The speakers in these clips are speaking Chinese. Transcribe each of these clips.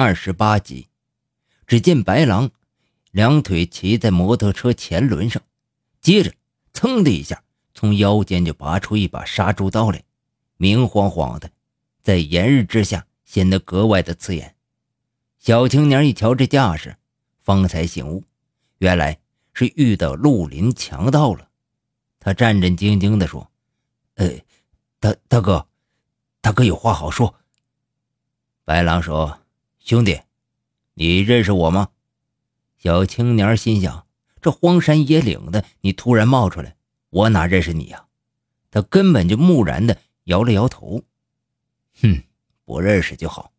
二十八集。只见白狼两腿骑在摩托车前轮上，接着噌的一下从腰间就拔出一把杀猪刀来，明晃晃的，在炎日之下显得格外的刺眼。小青年一瞧这架势，方才醒悟，原来是遇到绿林强盗了。他战战兢兢地说：“呃，大大哥，大哥有话好说。”白狼说：“兄弟。”你认识我吗？小青年心想：这荒山野岭的，你突然冒出来，我哪认识你呀？他根本就木然的摇了摇头。哼，不认识就好。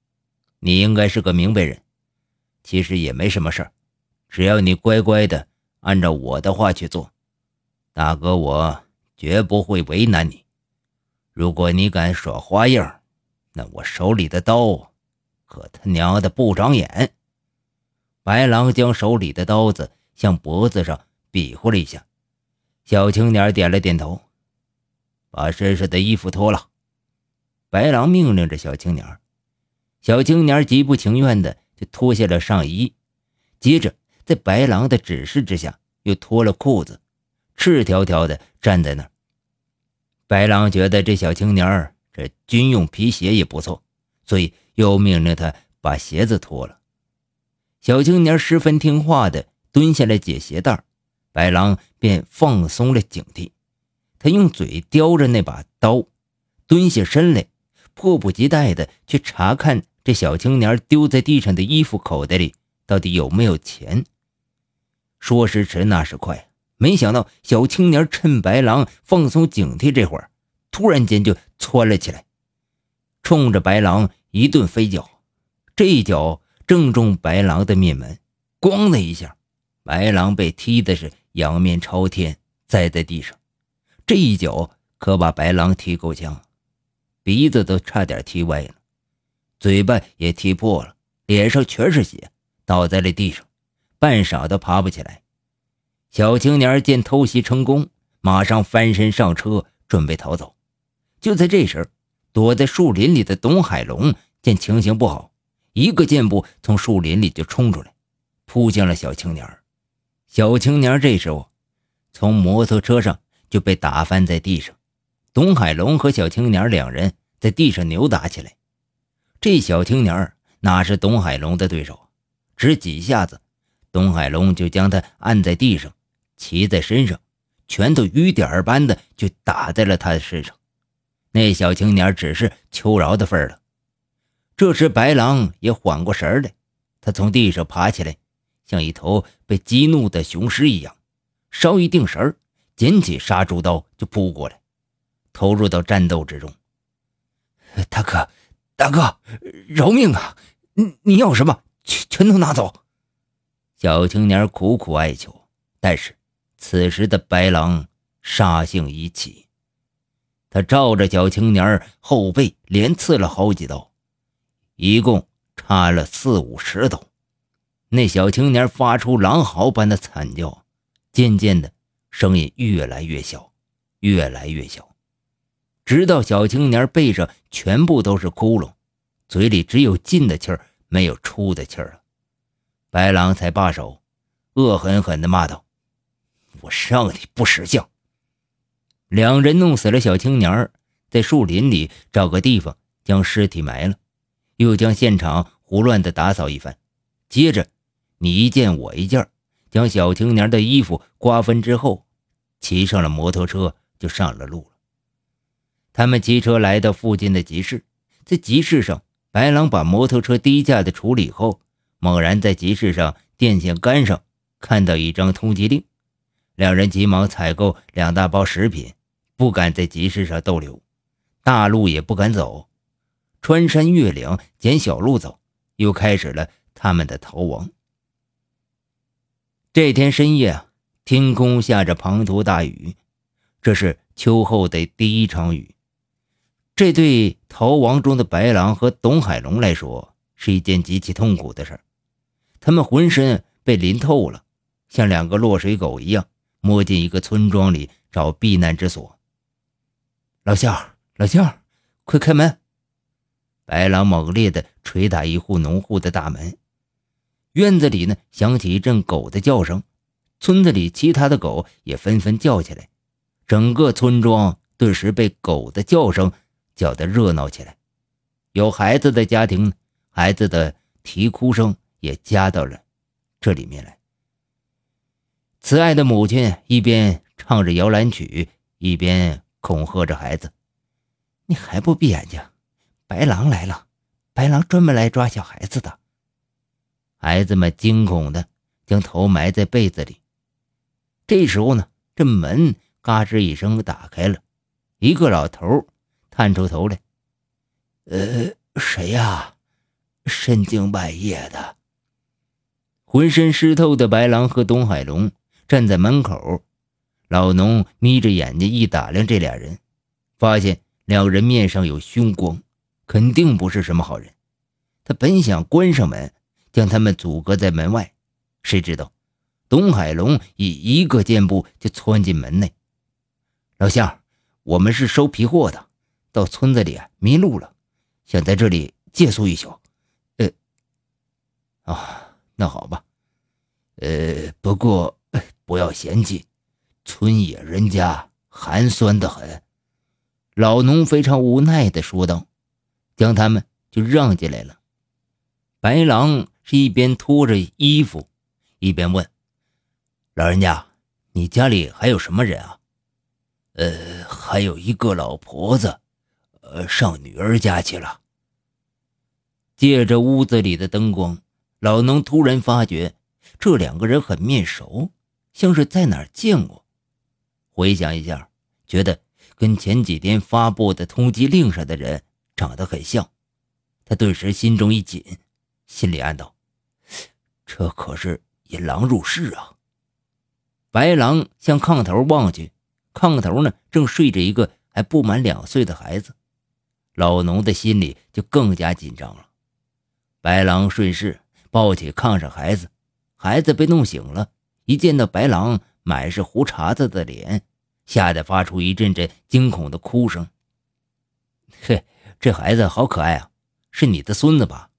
你应该是个明白人。其实也没什么事儿，只要你乖乖的按照我的话去做，大哥我绝不会为难你。如果你敢耍花样，那我手里的刀可他娘的不长眼。白狼将手里的刀子向脖子上比划了一下，小青年点了点头，把身上的衣服脱了。白狼命令着小青年，小青年极不情愿的就脱下了上衣，接着在白狼的指示之下又脱了裤子，赤条条的站在那儿。白狼觉得这小青年这军用皮鞋也不错，所以又命令他把鞋子脱了。小青年十分听话的蹲下来解鞋带，白狼便放松了警惕。他用嘴叼着那把刀，蹲下身来，迫不及待的去查看这小青年丢在地上的衣服口袋里到底有没有钱。说时迟，那时快，没想到小青年趁白狼放松警惕这会儿，突然间就窜了起来，冲着白狼一顿飞脚，这一脚。正中白狼的面门，咣的一下，白狼被踢的是仰面朝天，栽在地上。这一脚可把白狼踢够呛，鼻子都差点踢歪了，嘴巴也踢破了，脸上全是血，倒在了地上，半晌都爬不起来。小青年见偷袭成功，马上翻身上车，准备逃走。就在这时，躲在树林里的董海龙见情形不好。一个箭步从树林里就冲出来，扑向了小青年。小青年这时候从摩托车上就被打翻在地上。董海龙和小青年两人在地上扭打起来。这小青年哪是董海龙的对手？只几下子，董海龙就将他按在地上，骑在身上，拳头雨点般的就打在了他的身上。那小青年只是求饶的份了。这时，白狼也缓过神来，他从地上爬起来，像一头被激怒的雄狮一样，稍一定神捡起杀猪刀就扑过来，投入到战斗之中。大哥，大哥，饶命啊！你你要什么，全全都拿走。小青年苦苦哀求，但是此时的白狼杀性已起，他照着小青年后背连刺了好几刀。一共插了四五十刀，那小青年发出狼嚎般的惨叫，渐渐的声音越来越小，越来越小，直到小青年背上全部都是窟窿，嘴里只有进的气儿，没有出的气儿了。白狼才罢手，恶狠狠地骂道：“我让你不识相！”两人弄死了小青年，在树林里找个地方将尸体埋了。又将现场胡乱的打扫一番，接着你一件我一件，将小青年的衣服瓜分之后，骑上了摩托车就上了路了。他们骑车来到附近的集市，在集市上，白狼把摩托车低价的处理后，猛然在集市上电线杆上看到一张通缉令，两人急忙采购两大包食品，不敢在集市上逗留，大路也不敢走。穿山越岭，捡小路走，又开始了他们的逃亡。这天深夜，天空下着滂沱大雨，这是秋后的第一场雨。这对逃亡中的白狼和董海龙来说，是一件极其痛苦的事他们浑身被淋透了，像两个落水狗一样，摸进一个村庄里找避难之所。老乡，老乡，快开门！白狼猛烈地捶打一户农户的大门，院子里呢响起一阵狗的叫声，村子里其他的狗也纷纷叫起来，整个村庄顿时被狗的叫声叫得热闹起来。有孩子的家庭，孩子的啼哭声也加到了这里面来。慈爱的母亲一边唱着摇篮曲，一边恐吓着孩子：“你还不闭眼睛？白狼来了！白狼专门来抓小孩子的。”孩子们惊恐的将头埋在被子里。这时候呢，这门嘎吱一声打开了，一个老头探出头来：“呃，谁呀？深更半夜的。”浑身湿透的白狼和东海龙。站在门口，老农眯着眼睛一打量这俩人，发现两人面上有凶光，肯定不是什么好人。他本想关上门，将他们阻隔在门外，谁知道董海龙以一个箭步就窜进门内。老乡，我们是收皮货的，到村子里迷路了，想在这里借宿一宿。呃，啊，那好吧，呃，不过。不要嫌弃，村野人家寒酸的很。老农非常无奈地说道，将他们就让进来了。白狼是一边脱着衣服，一边问：“老人家，你家里还有什么人啊？”“呃，还有一个老婆子，呃，上女儿家去了。”借着屋子里的灯光，老农突然发觉这两个人很面熟。像是在哪儿见过，回想一下，觉得跟前几天发布的通缉令上的人长得很像，他顿时心中一紧，心里暗道：“这可是引狼入室啊！”白狼向炕头望去，炕头呢正睡着一个还不满两岁的孩子，老农的心里就更加紧张了。白狼顺势抱起炕上孩子，孩子被弄醒了。一见到白狼满是胡茬子的脸，吓得发出一阵阵惊恐的哭声。嘿，这孩子好可爱啊，是你的孙子吧？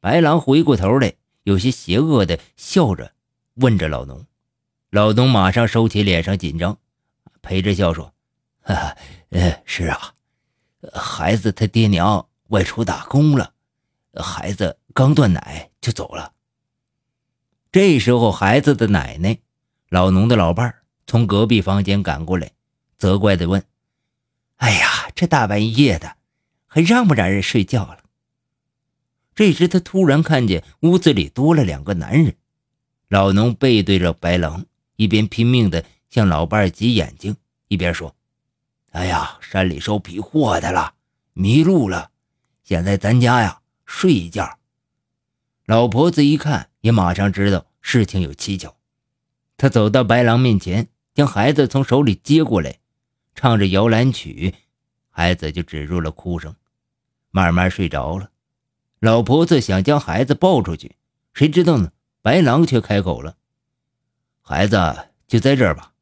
白狼回过头来，有些邪恶的笑着问着老农。老农马上收起脸上紧张，陪着笑说：“哈哈，呃，是啊，孩子他爹娘外出打工了，孩子刚断奶就走了。”这时候，孩子的奶奶，老农的老伴儿从隔壁房间赶过来，责怪地问：“哎呀，这大半夜的，还让不让人睡觉了？”这时，他突然看见屋子里多了两个男人。老农背对着白狼，一边拼命地向老伴儿挤眼睛，一边说：“哎呀，山里收皮货的了，迷路了，想在咱家呀睡一觉。”老婆子一看。也马上知道事情有蹊跷，他走到白狼面前，将孩子从手里接过来，唱着摇篮曲，孩子就止住了哭声，慢慢睡着了。老婆子想将孩子抱出去，谁知道呢？白狼却开口了：“孩子就在这儿吧，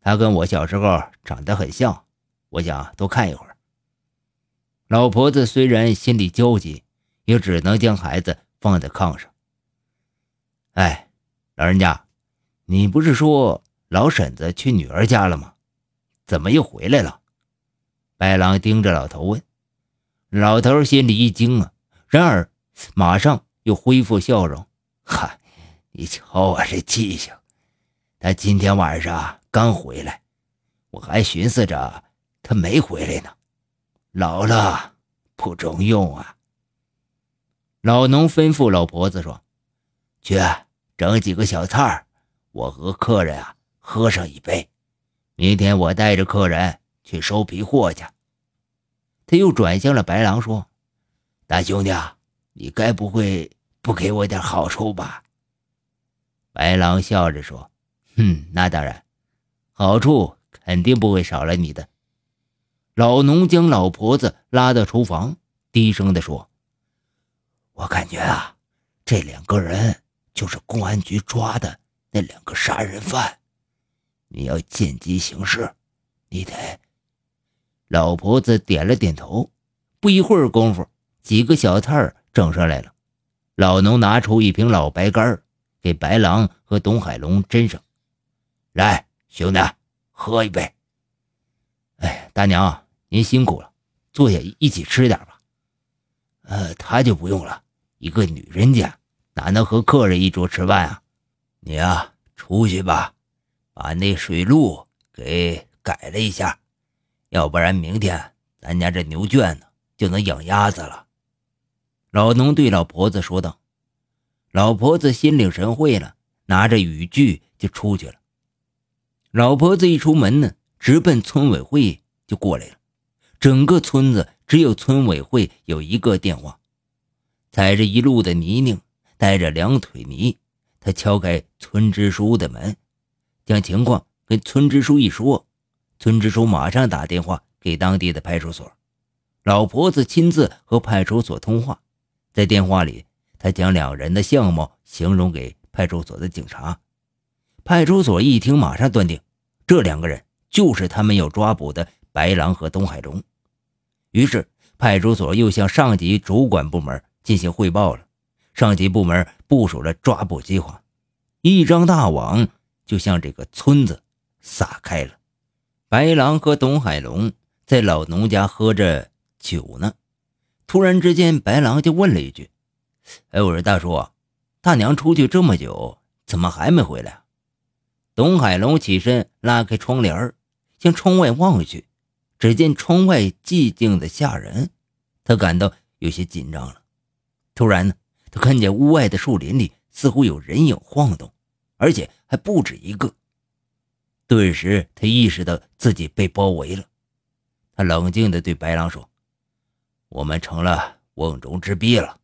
他跟我小时候长得很像，我想多看一会儿。”老婆子虽然心里焦急，也只能将孩子放在炕上。哎，老人家，你不是说老婶子去女儿家了吗？怎么又回来了？白狼盯着老头问。老头心里一惊啊，然而马上又恢复笑容。嗨，你瞧我这记性，他今天晚上刚回来，我还寻思着他没回来呢。老了不中用啊。老农吩咐老婆子说：“去。”整几个小菜儿我和客人啊喝上一杯。明天我带着客人去收皮货去。他又转向了白狼说：“大兄弟，你该不会不给我点好处吧？”白狼笑着说：“哼，那当然，好处肯定不会少了你的。”老农将老婆子拉到厨房，低声地说：“我感觉啊，这两个人……”就是公安局抓的那两个杀人犯，你要见机行事，你得。老婆子点了点头，不一会儿功夫，几个小摊儿整上来了。老农拿出一瓶老白干给白狼和董海龙斟上。来，兄弟，喝一杯。哎，大娘，您辛苦了，坐下一起吃点吧。呃，他就不用了，一个女人家哪能和客人一桌吃饭啊？你呀，出去吧，把那水路给改了一下，要不然明天咱家这牛圈呢就能养鸭子了。老农对老婆子说道。老婆子心领神会了，拿着雨具就出去了。老婆子一出门呢，直奔村委会就过来了。整个村子只有村委会有一个电话。踩着一路的泥泞，带着两腿泥。他敲开村支书的门，将情况跟村支书一说，村支书马上打电话给当地的派出所。老婆子亲自和派出所通话，在电话里，他将两人的相貌形容给派出所的警察。派出所一听，马上断定这两个人就是他们要抓捕的白狼和东海龙。于是，派出所又向上级主管部门进行汇报了。上级部门部署了抓捕计划，一张大网就向这个村子撒开了。白狼和董海龙在老农家喝着酒呢，突然之间，白狼就问了一句：“哎，我说大叔，大娘出去这么久，怎么还没回来？”董海龙起身拉开窗帘向窗外望去，只见窗外寂静的吓人，他感到有些紧张了。突然呢。他看见屋外的树林里似乎有人影晃动，而且还不止一个。顿时，他意识到自己被包围了。他冷静地对白狼说：“我们成了瓮中之鳖了。”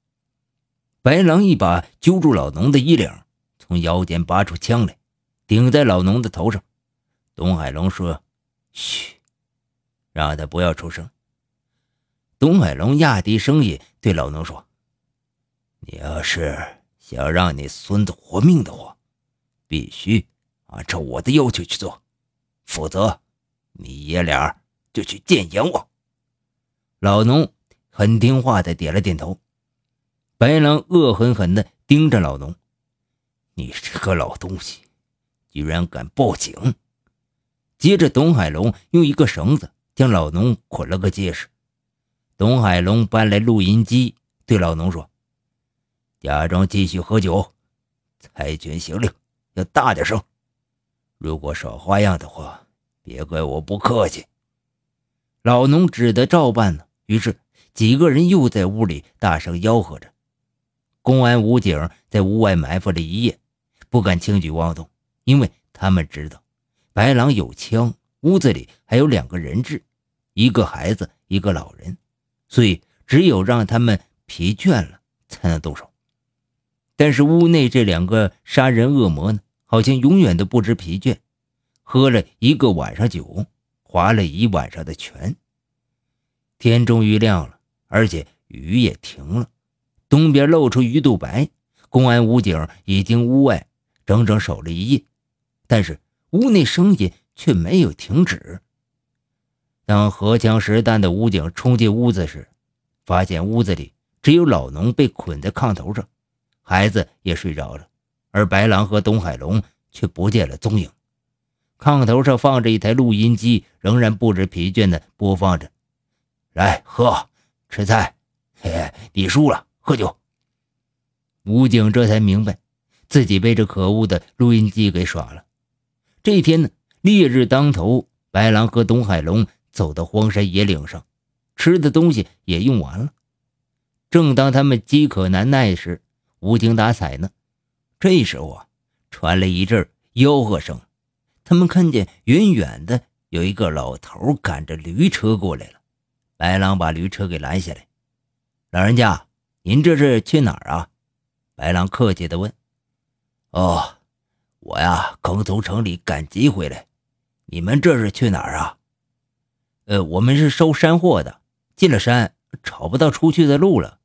白狼一把揪住老农的衣领，从腰间拔出枪来，顶在老农的头上。东海龙说：“嘘，让他不要出声。”东海龙压低声音对老农说。你要是想让你孙子活命的话，必须按照我的要求去做，否则你爷俩就去见阎王。老农很听话的点了点头。白狼恶狠狠的盯着老农：“你这个老东西，居然敢报警！”接着，董海龙用一个绳子将老农捆了个结实。董海龙搬来录音机，对老农说。假装继续喝酒，猜拳行令要大点声。如果耍花样的话，别怪我不客气。老农只得照办了。于是几个人又在屋里大声吆喝着。公安武警在屋外埋伏了一夜，不敢轻举妄动，因为他们知道白狼有枪，屋子里还有两个人质，一个孩子，一个老人，所以只有让他们疲倦了才能动手。但是屋内这两个杀人恶魔呢，好像永远都不知疲倦，喝了一个晚上酒，划了一晚上的拳。天终于亮了，而且雨也停了，东边露出鱼肚白。公安武警已经屋外整整守了一夜，但是屋内声音却没有停止。当荷枪实弹的武警冲进屋子时，发现屋子里只有老农被捆在炕头上。孩子也睡着了，而白狼和东海龙却不见了踪影。炕头上放着一台录音机，仍然不知疲倦地播放着：“来喝，吃菜。嘿嘿，你输了，喝酒。”武警这才明白，自己被这可恶的录音机给耍了。这一天呢，烈日当头，白狼和东海龙走到荒山野岭上，吃的东西也用完了。正当他们饥渴难耐时，无精打采呢。这时候啊，传来一阵吆喝声。他们看见远远的有一个老头赶着驴车过来了。白狼把驴车给拦下来：“老人家，您这是去哪儿啊？”白狼客气地问。“哦，我呀，刚从城里赶集回来。你们这是去哪儿啊？”“呃，我们是收山货的。进了山，找不到出去的路了。”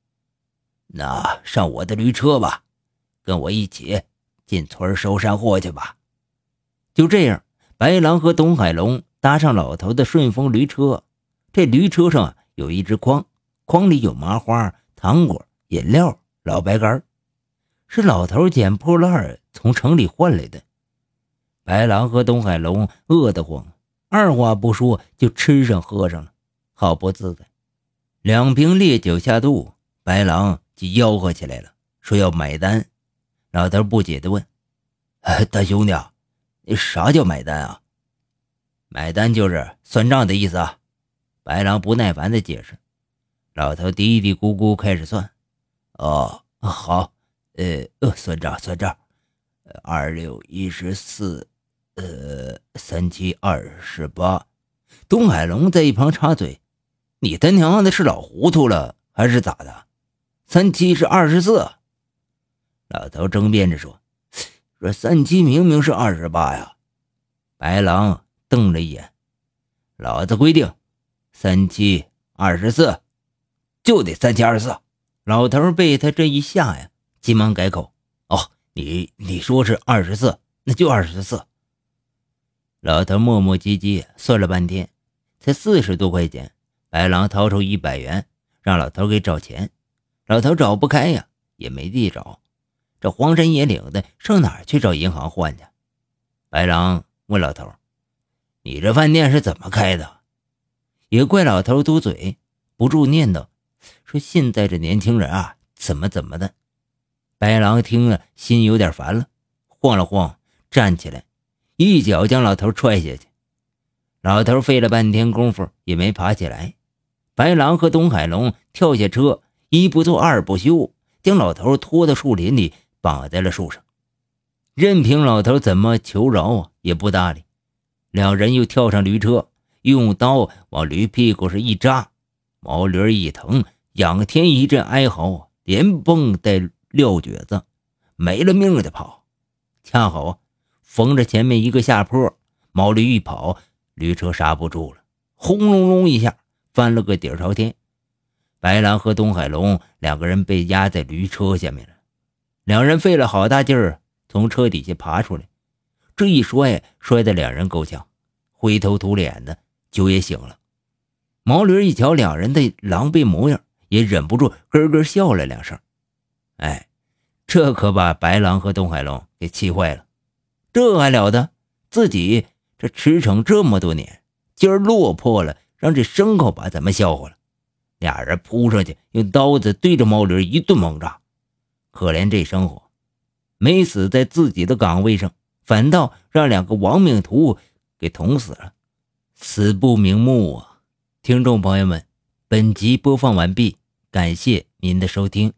那上我的驴车吧，跟我一起进村收山货去吧。就这样，白狼和董海龙搭上老头的顺风驴车。这驴车上有一只筐，筐里有麻花、糖果、饮料、老白干，是老头捡破烂从城里换来的。白狼和东海龙饿得慌，二话不说就吃上喝上了，好不自在。两瓶烈酒下肚，白狼就吆喝起来了，说要买单。老头不解地问：“大兄弟，你啥叫买单啊？”“买单就是算账的意思啊。”白狼不耐烦地解释。老头嘀嘀咕咕开始算：“哦，好，呃，算账算账，二六一十四，呃，三七二十八。”东海龙在一旁插嘴。你他娘的是老糊涂了还是咋的？三七是二十四。老头争辩着说：“说三七明明是二十八呀。”白狼瞪了一眼：“老子规定，三七二十四，就得三七二十四。”老头被他这一吓呀，急忙改口：“哦，你你说是二十四，那就二十四。”老头磨磨唧唧算了半天，才四十多块钱。白狼掏出一百元，让老头给找钱。老头找不开呀，也没地找。这荒山野岭的，上哪儿去找银行换去？白狼问老头：“你这饭店是怎么开的？”也怪老头嘟嘴，不住念叨说：“现在这年轻人啊，怎么怎么的。”白狼听了，心有点烦了，晃了晃，站起来，一脚将老头踹下去。老头费了半天功夫也没爬起来。白狼和东海龙跳下车，一不做二不休，将老头拖到树林里，绑在了树上。任凭老头怎么求饶啊，也不搭理。两人又跳上驴车，用刀往驴屁股上一扎，毛驴一疼，仰天一阵哀嚎，连蹦带撂蹶子，没了命的跑。恰好逢着前面一个下坡，毛驴一跑，驴车刹不住了，轰隆隆一下。翻了个底朝天，白狼和东海龙两个人被压在驴车下面了。两人费了好大劲儿从车底下爬出来，这一摔，摔得两人够呛，灰头土脸的。酒也醒了，毛驴一瞧两人的狼狈模样，也忍不住咯咯笑了两声。哎，这可把白狼和东海龙给气坏了。这还了得？自己这驰骋这么多年，今儿落魄了。让这牲口把咱们笑话了，俩人扑上去，用刀子对着毛驴一顿猛扎。可怜这生活，没死在自己的岗位上，反倒让两个亡命徒给捅死了，死不瞑目啊！听众朋友们，本集播放完毕，感谢您的收听。